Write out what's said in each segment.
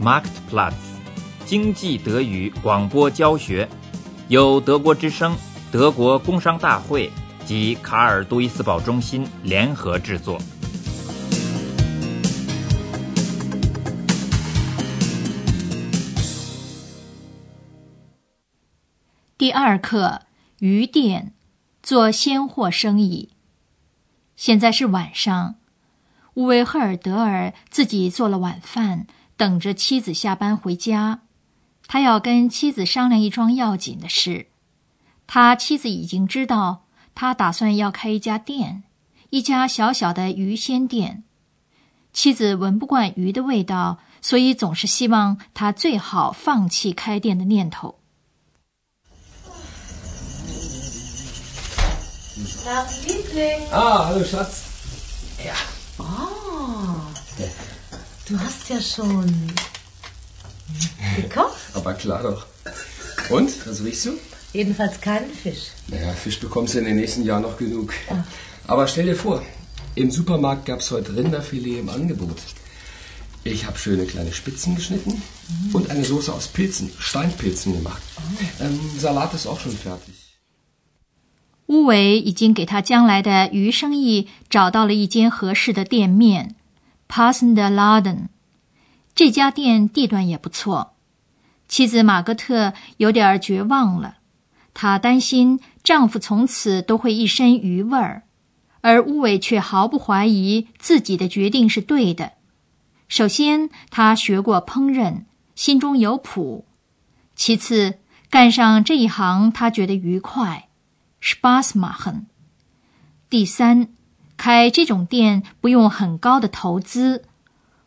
Marktplatz 经济德语广播教学，由德国之声、德国工商大会及卡尔杜伊斯堡中心联合制作。第二课鱼店做鲜货生意。现在是晚上，乌维赫尔德尔自己做了晚饭，等着妻子下班回家。他要跟妻子商量一桩要紧的事。他妻子已经知道，他打算要开一家店，一家小小的鱼鲜店。妻子闻不惯鱼的味道，所以总是希望他最好放弃开店的念头。Ah, hallo Schatz. Ja. Oh, du hast ja schon gekocht? Aber klar doch. Und, was riechst du? Jedenfalls keinen Fisch. Naja, Fisch bekommst du in den nächsten Jahren noch genug. Aber stell dir vor, im Supermarkt gab es heute Rinderfilet im Angebot. Ich habe schöne kleine Spitzen geschnitten und eine Soße aus Pilzen, Steinpilzen gemacht. Ähm, Salat ist auch schon fertig. 乌维已经给他将来的鱼生意找到了一间合适的店面 ，Passende Laden。这家店地段也不错。妻子玛格特有点绝望了，她担心丈夫从此都会一身鱼味儿，而乌维却毫不怀疑自己的决定是对的。首先，他学过烹饪，心中有谱；其次，干上这一行，他觉得愉快。Spaß machen。第三，开这种店不用很高的投资，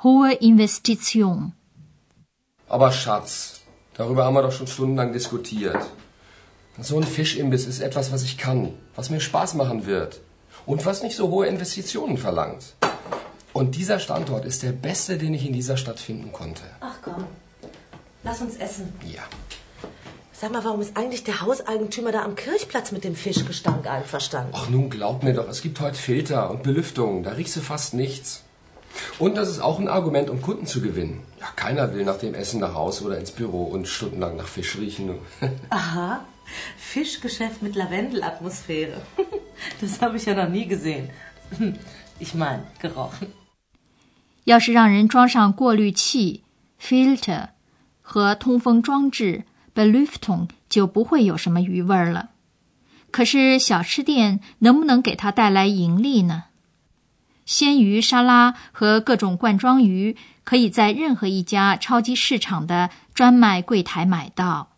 hohe Investition。Aber Schatz, darüber haben wir doch schon stundenlang diskutiert. So ein Fischimbiss ist etwas, was ich kann, was mir Spaß machen wird und was nicht so hohe Investitionen verlangt. Und dieser Standort ist der beste, den ich in dieser Stadt finden konnte. Ach komm, lass uns essen. Ja. Sag mal, warum ist eigentlich der Hauseigentümer da am Kirchplatz mit dem Fischgestank einverstanden? Ach nun, glaub mir doch, es gibt heute Filter und Belüftung, da riechst du fast nichts. Und das ist auch ein Argument, um Kunden zu gewinnen. Ja, keiner will nach dem Essen nach Hause oder ins Büro und stundenlang nach Fisch riechen. Aha, Fischgeschäft mit Lavendelatmosphäre. Das habe ich ja noch nie gesehen. Ich meine, gerochen. 要是让人装上过滤器 （filter） 和通风装置 Belüftung 就不会有什么鱼味儿了。可是小吃店能不能给它带来盈利呢？鲜鱼沙拉和各种罐装鱼可以在任何一家超级市场的专卖柜台买到，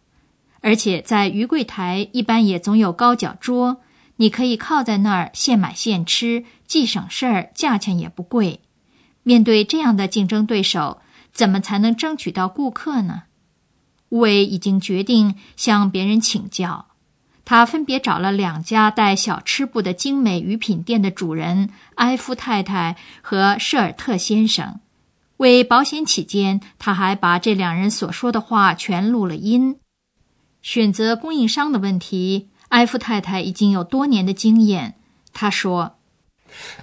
而且在鱼柜台一般也总有高脚桌，你可以靠在那儿现买现吃，既省事儿，价钱也不贵。面对这样的竞争对手，怎么才能争取到顾客呢？乌维已经决定向别人请教，他分别找了两家带小吃部的精美鱼品店的主人埃夫太太和舍尔特先生。为保险起见，他还把这两人所说的话全录了音。选择供应商的问题，埃夫太太已经有多年的经验。他说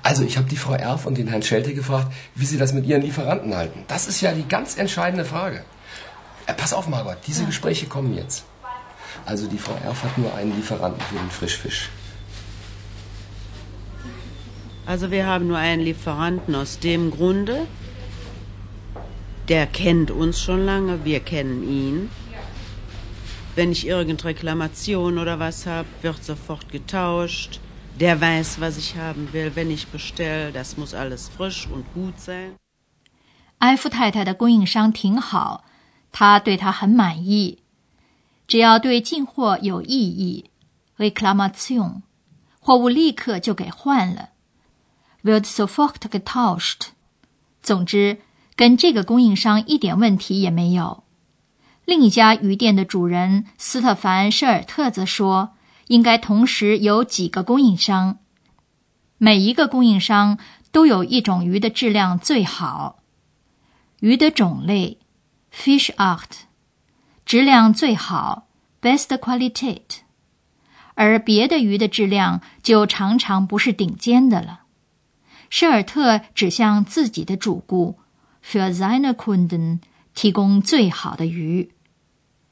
：“Also ich habe die Frau Erf und den Herrn Schelte gefragt, wie sie das mit ihren Lieferanten halten. Das ist ja die ganz entscheidende Frage.” Äh, pass auf, Margot, diese Gespräche kommen jetzt. Also die Frau Erf hat nur einen Lieferanten für den Frischfisch. Also wir haben nur einen Lieferanten aus dem Grunde, der kennt uns schon lange, wir kennen ihn. Wenn ich irgendeine Reklamation oder was habe, wird sofort getauscht. Der weiß, was ich haben will. Wenn ich bestelle, das muss alles frisch und gut sein. 埃夫太太的供应商挺好， 他对他很满意，只要对进货有异议，reclamation，货物立刻就给换了，wird sofort getauscht。总之，跟这个供应商一点问题也没有。另一家鱼店的主人斯特凡·舍尔特则说，应该同时有几个供应商，每一个供应商都有一种鱼的质量最好，鱼的种类。Fish art，质量最好，best quality。而别的鱼的质量就常常不是顶尖的了。舍尔特指向自己的主顾，für seine Kunden 提供最好的鱼。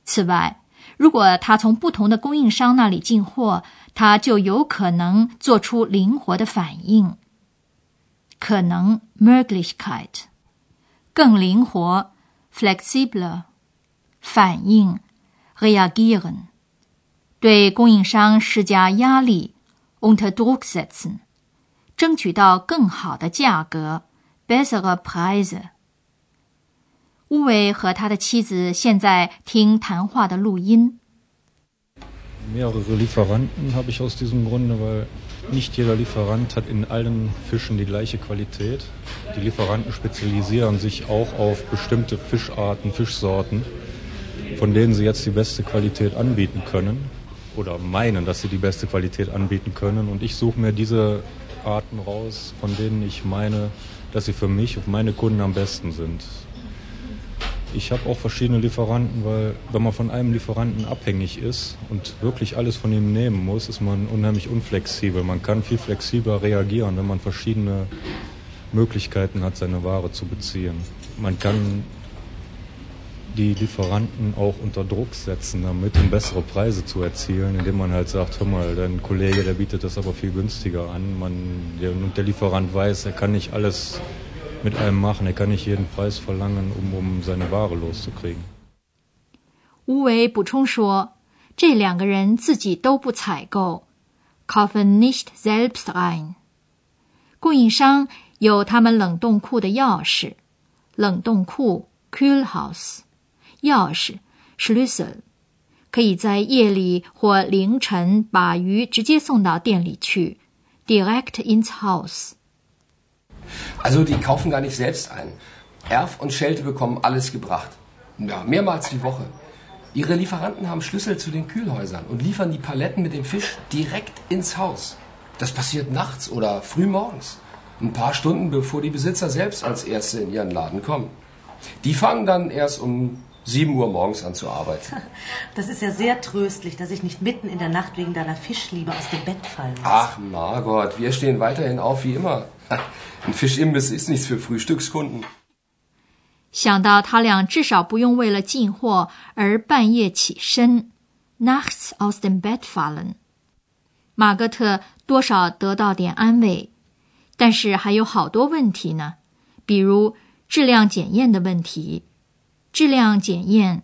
此外，如果他从不同的供应商那里进货，他就有可能做出灵活的反应。可能 Möglichkeit 更灵活 flexible 反应 reagieren 对供应商施加压力 unter Druck setzen 争取到更好的价格 bessere Preise 乌维和他的妻子现在听谈话的录音 nicht jeder Lieferant hat in allen Fischen die gleiche Qualität. Die Lieferanten spezialisieren sich auch auf bestimmte Fischarten, Fischsorten, von denen sie jetzt die beste Qualität anbieten können oder meinen, dass sie die beste Qualität anbieten können. Und ich suche mir diese Arten raus, von denen ich meine, dass sie für mich und meine Kunden am besten sind. Ich habe auch verschiedene Lieferanten, weil wenn man von einem Lieferanten abhängig ist und wirklich alles von ihm nehmen muss, ist man unheimlich unflexibel. Man kann viel flexibler reagieren, wenn man verschiedene Möglichkeiten hat, seine Ware zu beziehen. Man kann die Lieferanten auch unter Druck setzen, damit um bessere Preise zu erzielen, indem man halt sagt, hör mal, dein Kollege, der bietet das aber viel günstiger an. Man, der, und der Lieferant weiß, er kann nicht alles mit einem machen. Er kann nicht jeden Preis verlangen, um, um seine Ware loszukriegen. 乌维补充说，这两个人自己都不采购，kaufen nicht selbst ein。供应商有他们冷冻库的钥匙，冷冻库 Kühlhaus，钥匙 Schlüssel，可以在夜里或凌晨把鱼直接送到店里去，direct ins Haus。Also die kaufen gar nicht selbst ein. Erf und Schelte bekommen alles gebracht. Ja, mehrmals die Woche. Ihre Lieferanten haben Schlüssel zu den Kühlhäusern und liefern die Paletten mit dem Fisch direkt ins Haus. Das passiert nachts oder früh morgens. Ein paar Stunden bevor die Besitzer selbst als Erste in ihren Laden kommen. Die fangen dann erst um 7 Uhr morgens an zu arbeiten. Das ist ja sehr tröstlich, dass ich nicht mitten in der Nacht wegen deiner Fischliebe aus dem Bett fallen muss. Ach, Margot, wir stehen weiterhin auf wie immer. Ein Fischimbiss ist nichts für Frühstückskunden. 想到他俩至少不用为了进货而半夜起身，nachts aus dem Bett fallen，马格特多少得到点安慰，但是还有好多问题呢，比如质量检验的问题。质量检验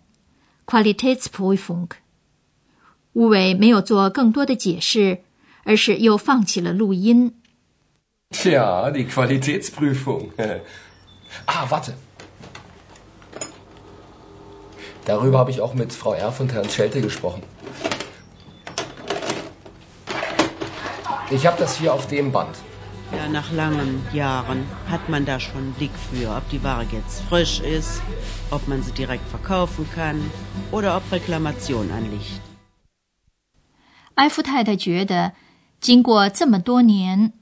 （Qualitätsprüfung）。乌伟没有做更多的解释，而是又放弃了录音。Tja, die Qualitätsprüfung. ah, warte. Darüber habe ich auch mit Frau Erf und Herrn Schelte gesprochen. Ich habe das hier auf dem Band. Ja, nach langen Jahren hat man da schon einen Blick für, ob die Ware jetzt frisch ist, ob man sie direkt verkaufen kann oder ob Reklamation anliegt. 埃夫太太觉得，经过这么多年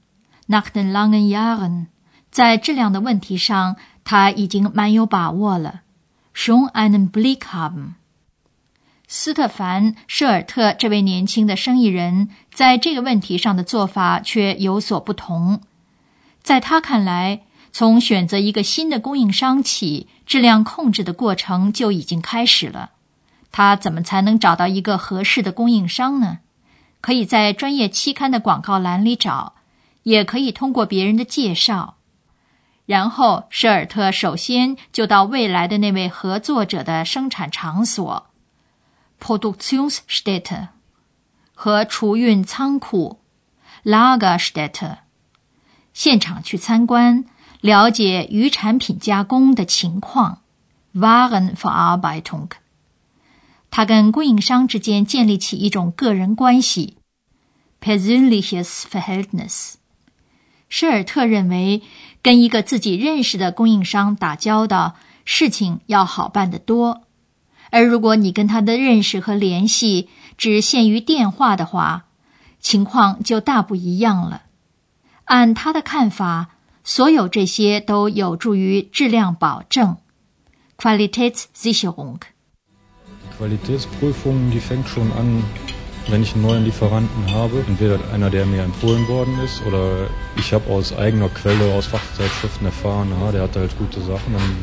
，nach den langen yarn 在质量的问题上，他已经蛮有把握了。schon einen Blick haben。斯特凡·舍尔特这位年轻的生意人，在这个问题上的做法却有所不同。在他看来，从选择一个新的供应商起，质量控制的过程就已经开始了。他怎么才能找到一个合适的供应商呢？可以在专业期刊的广告栏里找，也可以通过别人的介绍。然后，舍尔特首先就到未来的那位合作者的生产场所。Produktionsstätte 和储运仓库 Lagerstätte 现场去参观，了解鱼产品加工的情况 Warenverarbeitung。他跟供应商之间建立起一种个人关系 Persönliches Verhältnis。施尔特认为，跟一个自己认识的供应商打交道，事情要好办得多。而如果你跟他的认识和联系只限于电话的话，情况就大不一样了。按他的看法，所有这些都有助于质量保证 （Qualitätssicherung）。Qualitätsprüfung, die fängt schon an, wenn ich einen neuen Lieferanten habe. Entweder einer, der mir empfohlen worden ist, oder ich habe aus eigener Quelle, aus Fachzeitschriften erfahren, ah, der hat halt gute Sachen. Dann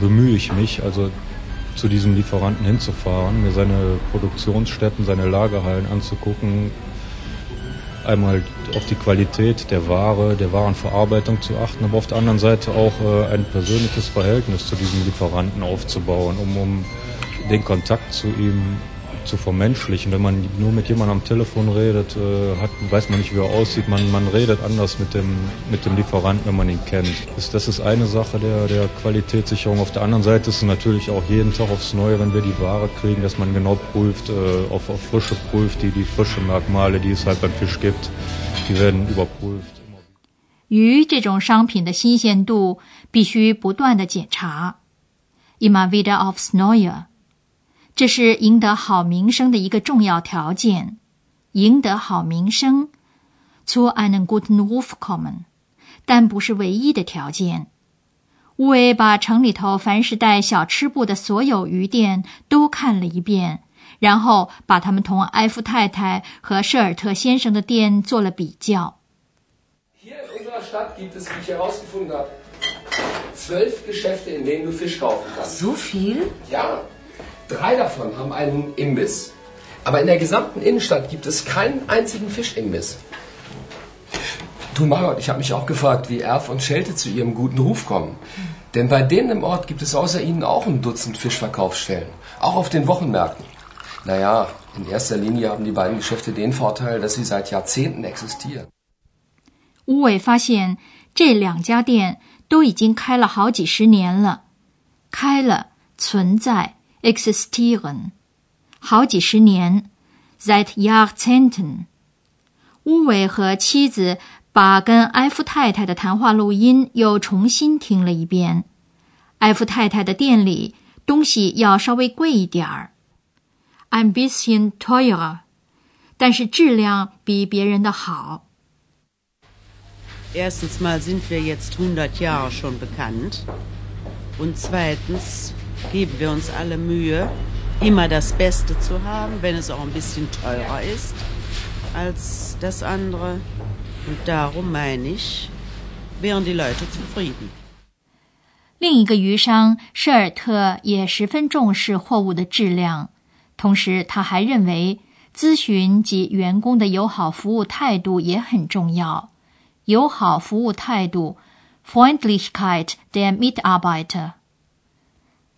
bemühe ich mich, also zu diesem Lieferanten hinzufahren, mir seine Produktionsstätten, seine Lagerhallen anzugucken, einmal auf die Qualität der Ware, der Warenverarbeitung zu achten, aber auf der anderen Seite auch äh, ein persönliches Verhältnis zu diesem Lieferanten aufzubauen, um, um den Kontakt zu ihm zu vermenschlichen. Wenn man nur mit jemandem am Telefon redet, äh, hat, weiß man nicht, wie er aussieht. Man, man redet anders mit dem, mit dem Lieferanten, wenn man ihn kennt. Das, das ist eine Sache der, der Qualitätssicherung. Auf der anderen Seite ist es natürlich auch jeden Tag aufs Neue, wenn wir die Ware kriegen, dass man genau prüft, äh, auf, auf Frische prüft, die, die frische Merkmale, die es halt beim Fisch gibt, die werden überprüft. 鱼这种商品的新鲜度必须不断的检查。Immer wieder aufs Neue。 这是赢得好名声的一个重要条件，赢得好名声，to an good wolf common，但不是唯一的条件。乌维把城里头凡是带小吃部的所有鱼店都看了一遍，然后把他们同埃夫太太和舍尔特先生的店做了比较。在这里，我们发现有十二家商店，你可以买到鱼。这么多？Drei davon haben einen Imbiss, aber in der gesamten Innenstadt gibt es keinen einzigen Fischimbiss. Du Margot, ich habe mich auch gefragt, wie Erf und Schelte zu ihrem guten Ruf kommen. Denn bei denen im Ort gibt es außer ihnen auch ein Dutzend Fischverkaufsstellen, auch auf den Wochenmärkten. Naja, in erster Linie haben die beiden Geschäfte den Vorteil, dass sie seit Jahrzehnten existieren. 乌伟发现这两家店都已经开了好几十年了，开了存在 existieren，好几十年，seit Jahrzehnten。乌伟和妻子把跟埃夫太太的谈话录音又重新听了一遍。埃夫太太的店里东西要稍微贵一点儿，ein bisschen teurer，但是质量比别人的好。Erstens mal sind wir jetzt 100 Jahre schon bekannt. Und zweitens geben wir uns alle Mühe, immer das Beste zu haben, wenn es auch ein bisschen teurer ist als das andere. Und darum meine ich, wären die Leute zufrieden. 另一个鱼商舍尔特也十分重视货物的质量，同时他还认为咨询及员工的友好服务态度也很重要。友好服务态度 （Freundlichkeit der Mitarbeiter）。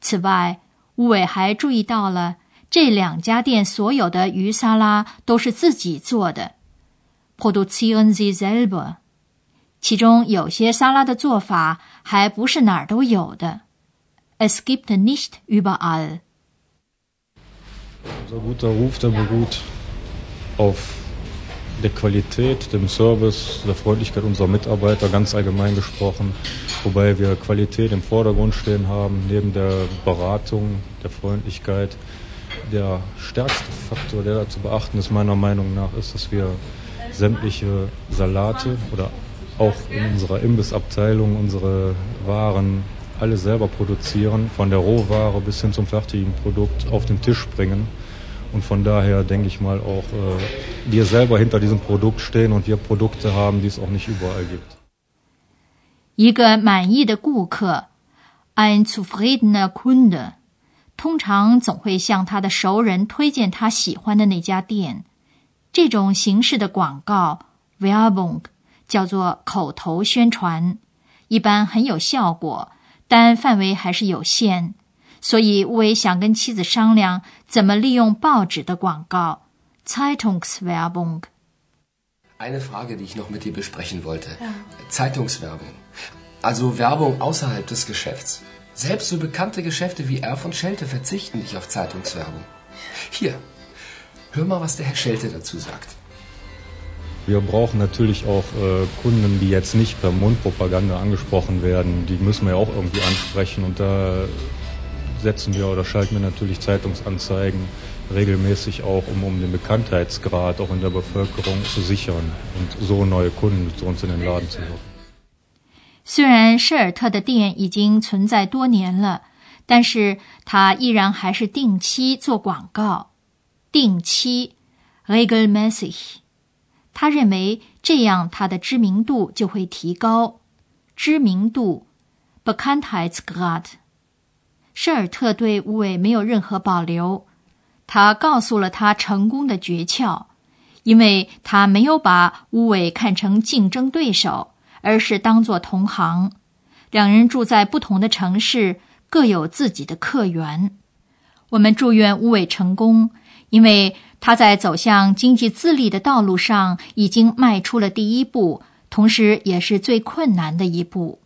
此外，乌伟还注意到了这两家店所有的鱼沙拉都是自己做的 （produzieren sie selber）。其中有些沙拉的做法还不是哪儿都有的 （es gibt nicht überall）。Unser guter Ruf, der beruht auf der Qualität, dem Service, der Freundlichkeit unserer Mitarbeiter, ganz allgemein gesprochen. Wobei wir Qualität im Vordergrund stehen haben, neben der Beratung, der Freundlichkeit. Der stärkste Faktor, der da zu beachten ist, meiner Meinung nach, ist, dass wir sämtliche Salate oder auch in unserer Imbissabteilung unsere Waren alle selber produzieren, von der Rohware bis hin zum fertigen Produkt auf den Tisch bringen und von daher denke ich mal auch, äh, wir selber hinter diesem Produkt stehen und wir Produkte haben, die es auch nicht überall gibt. 一个满意的顾客，ein zufriedener Kunde，通常总会向他的熟人推荐他喜欢的那家店。这种形式的广告 Werbung 叫做口头宣传，一般很有效果，但范围还是有限。所以，乌维想跟妻子商量怎么利用报纸的广告 （Zeitungswerbung）。Eine Frage, die ich noch mit dir besprechen wollte. Ja. Zeitungswerbung. Also Werbung außerhalb des Geschäfts. Selbst so bekannte Geschäfte wie Erf und Schelte verzichten nicht auf Zeitungswerbung. Hier, hör mal, was der Herr Schelte dazu sagt. Wir brauchen natürlich auch äh, Kunden, die jetzt nicht per Mundpropaganda angesprochen werden. Die müssen wir ja auch irgendwie ansprechen. Und da setzen wir oder schalten wir natürlich Zeitungsanzeigen regelmäßig auch, um, um den Bekanntheitsgrad auch in der Bevölkerung zu sichern und so neue Kunden zu uns in den Laden zu locken. 虽然舍尔特的店已经存在多年了，但是他依然还是定期做广告，定期 regelmäßig。他认为这样他的知名度就会提高，知名度 Bekanntheitsgrad。施尔特对乌伟没有任何保留，他告诉了他成功的诀窍，因为他没有把乌伟看成竞争对手，而是当作同行。两人住在不同的城市，各有自己的客源。我们祝愿吴伟成功，因为他在走向经济自立的道路上已经迈出了第一步，同时也是最困难的一步。